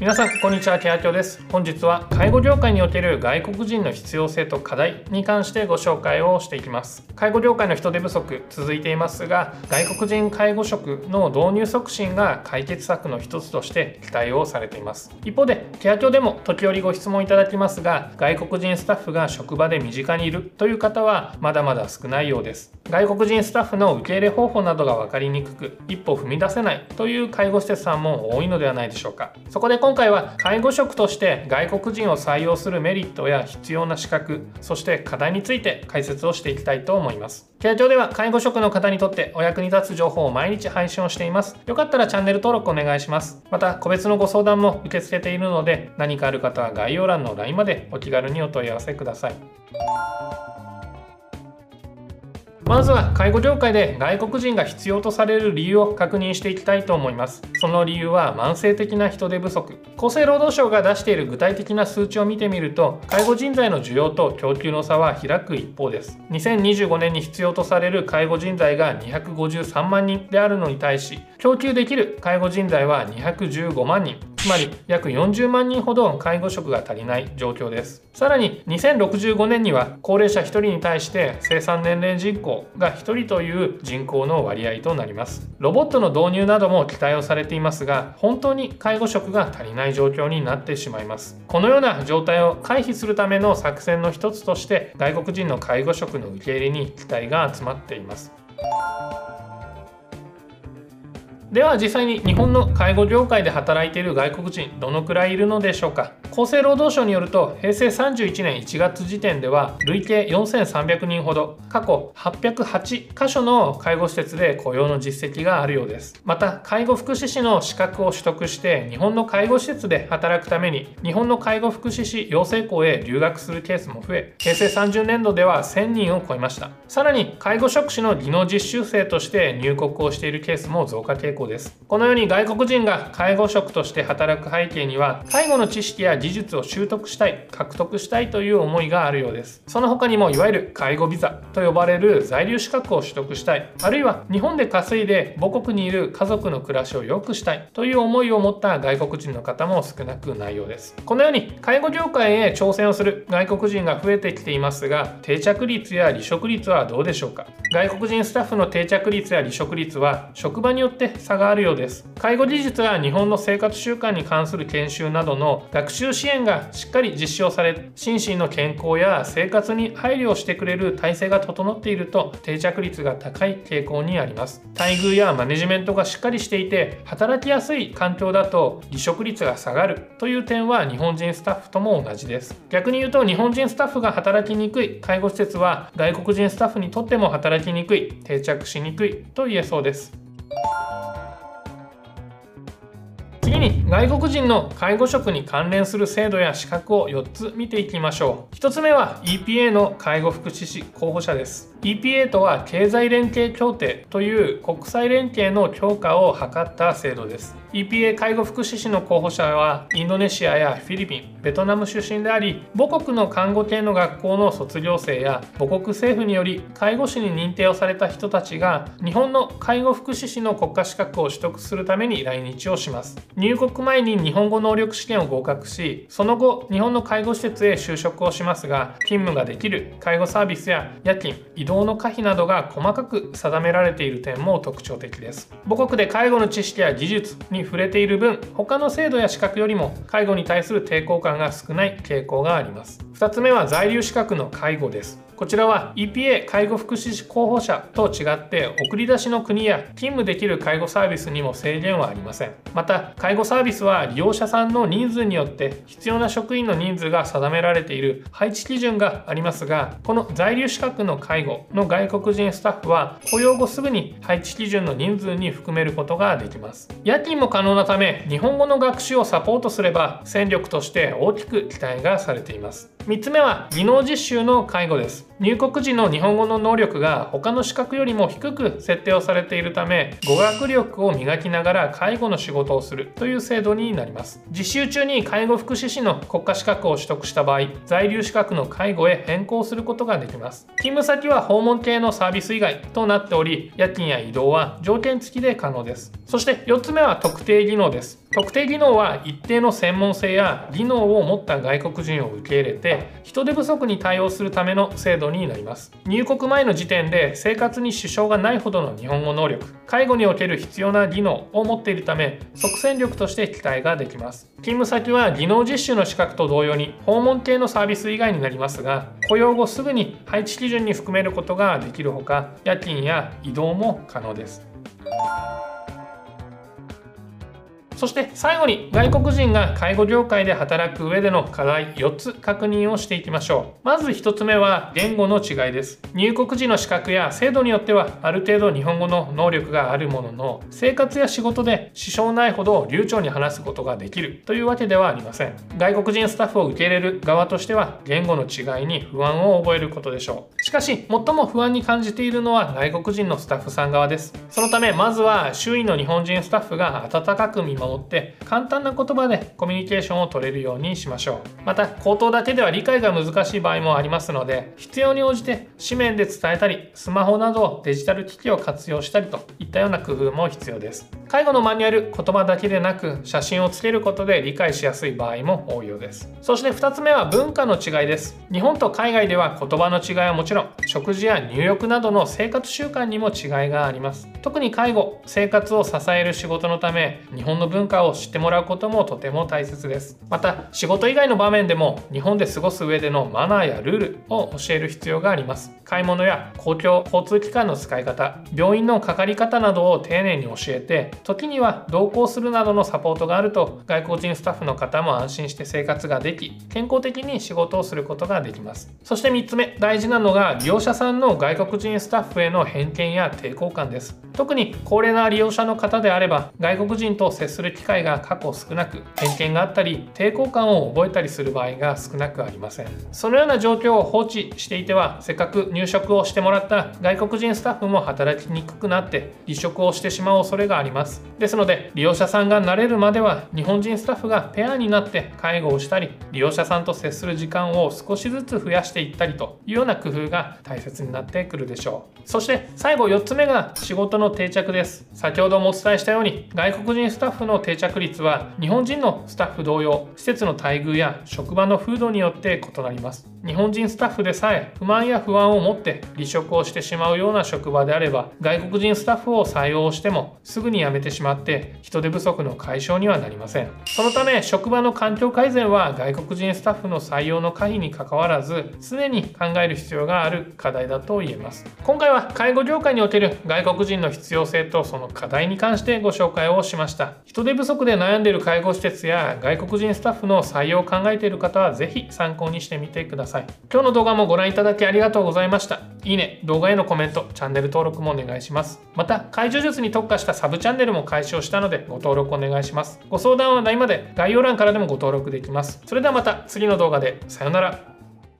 皆さんこんにちはケアキョです。本日は介護業界における外国人の必要性と課題に関してご紹介をしていきます。介護業界の人手不足続いていますが外国人介護職の導入促進が解決策の一つとして期待をされています。一方でケアキョでも時折ご質問いただきますが外国人スタッフが職場で身近にいるという方はまだまだ少ないようです。外国人スタッフの受け入れ方法などが分かりにくく一歩踏み出せないという介護施設さんも多いのではないでしょうか。そこで今今回は介護職として外国人を採用するメリットや必要な資格そして課題について解説をしていきたいと思います。ケア庁では介護職の方にとってお役に立つ情報を毎日配信をしています。よかったらチャンネル登録お願いします。また個別のご相談も受け付けているので何かある方は概要欄の LINE までお気軽にお問い合わせください。まずは介護業界で外国人が必要とされる理由を確認していきたいと思います。その理由は慢性的な人手不足。厚生労働省が出している具体的な数値を見てみると介護人材の需要と供給の差は開く一方です。2025年に必要とされる介護人材が253万人であるのに対し供給できる介護人材は215万人。つまり約40万人ほど介護職が足りない状況です。さらに2065年には高齢者1人に対して生産年齢人口が1人という人口の割合となります。ロボットの導入なども期待をされていますが本当に介護職が足りない状況になってしまいます。このような状態を回避するための作戦の一つとして外国人の介護職の受け入れに期待が集まっています。では実際に日本の介護業界で働いている外国人どのくらいいるのでしょうか？厚生労働省によると平成31年1月時点では累計4300人ほど過去808箇所の介護施設で雇用の実績があるようです。また介護福祉士の資格を取得して日本の介護施設で働くために日本の介護福祉士養成校へ留学するケースも増え平成30年度では1000人を超えました。さらに介護職士の技能実習生として入国をしているケースも増加傾向です。このように外国人が介護職として働く背景には介護の知識や技術を習得したい獲得したいという思いがあるようです。その他にもいわゆる介護ビザと呼ばれる在留資格を取得したいあるいは日本で稼いで母国にいる家族の暮らしを良くしたいという思いを持った外国人の方も少なくないようです。このように介護業界へ挑戦をする外国人が増えてきていますが定着率や離職率はどうでしょうか？外国人スタッフの定着率や離職率は職場によって差があるようです。介護技術や日本の生活習慣に関する研修などの学習支援がしっかり実施をされ心身の健康や生活に配慮をしてくれる体制が整っていると定着率が高い傾向にあります。待遇やマネジメントがしっかりしていて働きやすい環境だと離職率が下がる。という点は日本人スタッフとも同じです。逆に言うと日本人スタッフが働きにくい。介護施設は外国人スタッフにとっても働きにくい。定着しにくい。と言えそうです。に外国人の介護職に関連する制度や資格を4つ見ていきましょう。1つ目は EPA の介護福祉士候補者です。EPA とは経済連携協定という国際連携の強化を図った制度です。EPA 介護福祉士の候補者はインドネシアやフィリピンベトナム出身であり母国の看護系の学校の卒業生や母国政府により介護士に認定をされた人たちが日本の介護福祉士の国家資格を取得するために来日をします。入国前に日本語能力試験を合格しその後日本の介護施設へ就職をしますが勤務ができる介護サービスや夜勤移動の可否などが細かく定められている点も特徴的です。母国で介護の知識や技術に触れている分他の制度や資格よりも介護に対する抵抗感が少ない傾向があります。2つ目は在留資格の介護です。こちらは EPA 介護福祉士候補者と違って送り出しの国や勤務できる介護サービスにも制限はありません。また介護サービスは利用者さんの人数によって必要な職員の人数が定められている配置基準がありますがこの在留資格の介護の外国人スタッフは雇用後すぐに配置基準の人数に含めることができます。夜勤も可能なため日本語の学習をサポートすれば戦力として大きく期待がされています。3つ目は技能実習の介護です。入国時の日本語の能力が他の資格よりも低く設定をされているため語学力を磨きながら介護の仕事をするという制度になります。実習中に介護福祉士の国家資格を取得した場合在留資格の介護へ変更することができます。勤務先は訪問系のサービス以外となっており夜勤や移動は条件付きで可能です。そして4つ目は特定技能です。特定技能は一定の専門性や技能を持った外国人を受け入れて人手不足に対応するための制度になります。入国前の時点で生活に支障がないほどの日本語能力介護における必要な技能を持っているため即戦力として期待ができます。勤務先は技能実習の資格と同様に訪問系のサービス以外になりますが雇用後すぐに配置基準に含めることができるほか夜勤や移動も可能です。そして最後に外国人が介護業界で働く上での課題4つ確認をしていきましょう。まず1つ目は言語の違いです。入国時の資格や制度によってはある程度日本語の能力があるものの生活や仕事で支障ないほど流暢に話すことができる。というわけではありません。外国人スタッフを受け入れる側としては言語の違いに不安を覚えることでしょう。しかし最も不安に感じているのは外国人のスタッフさん側です。そのためまずは周囲の日本人スタッフが温かく見守って簡単な言葉でコミュニケーションを取れるようにしましょう。また口頭だけでは理解が難しい場合もありますので必要に応じて紙面で伝えたりスマホなどデジタル機器を活用したりといったような工夫も必要です。介護のマニュアル言葉だけでなく写真をつけることで理解しやすい場合も多いようです。そして2つ目は文化の違いです。日本と海外では言葉の違いはもちろん食事や入浴などの生活習慣にも違いがあります。特に介護生活を支える仕事のため日本の文文化を知ってもらうこともとても大切です。また仕事以外の場面でも日本で過ごす上でのマナーやルールを教える必要があります。買い物や公共交通機関の使い方病院のかかり方などを丁寧に教えて時には同行するなどのサポートがあると外国人スタッフの方も安心して生活ができ健康的に仕事をすることができます。そして3つ目大事なのが利用者さんの外国人スタッフへの偏見や抵抗感です。特に高齢な利用者の方であれば外国人と接する機会が過去少なく偏見があったり抵抗感を覚えたりする場合が少なくありません。そのような状況を放置していてはせっかく入職をしてもらった外国人スタッフも働きにくくなって離職をしてしまう恐れがあります。ですので利用者さんが慣れるまでは日本人スタッフがペアになって介護をしたり利用者さんと接する時間を少しずつ増やしていったりというような工夫が大切になってくるでしょう。そして最後4つ目が仕事の定着です。先ほどもお伝えしたように外国人スタッフの定着率は日本人のスタッフ同様施設の待遇や職場の風土によって異なります。日本人スタッフでさえ不満や不安を持って離職をしてしまうような職場であれば外国人スタッフを採用してもすぐに辞めてしまって人手不足の解消にはなりません。そのため職場の環境改善は外国人スタッフの採用の可否にかかわらず常に考える必要がある課題だと言えます。今回は介護業界における外国人の必要性とその課題に関してご紹介をしました。人手不足で悩んでいる介護施設や外国人スタッフの採用を考えている方は是非参考にしてみてください。今日の動画もご覧いただきありがとうございました。いいね。動画へのコメントチャンネル登録もお願いします。また介助術に特化したサブチャンネルも開始をしたのでご登録お願いします。ご相談は内まで概要欄からでもご登録できます。それではまた次の動画で。さようなら。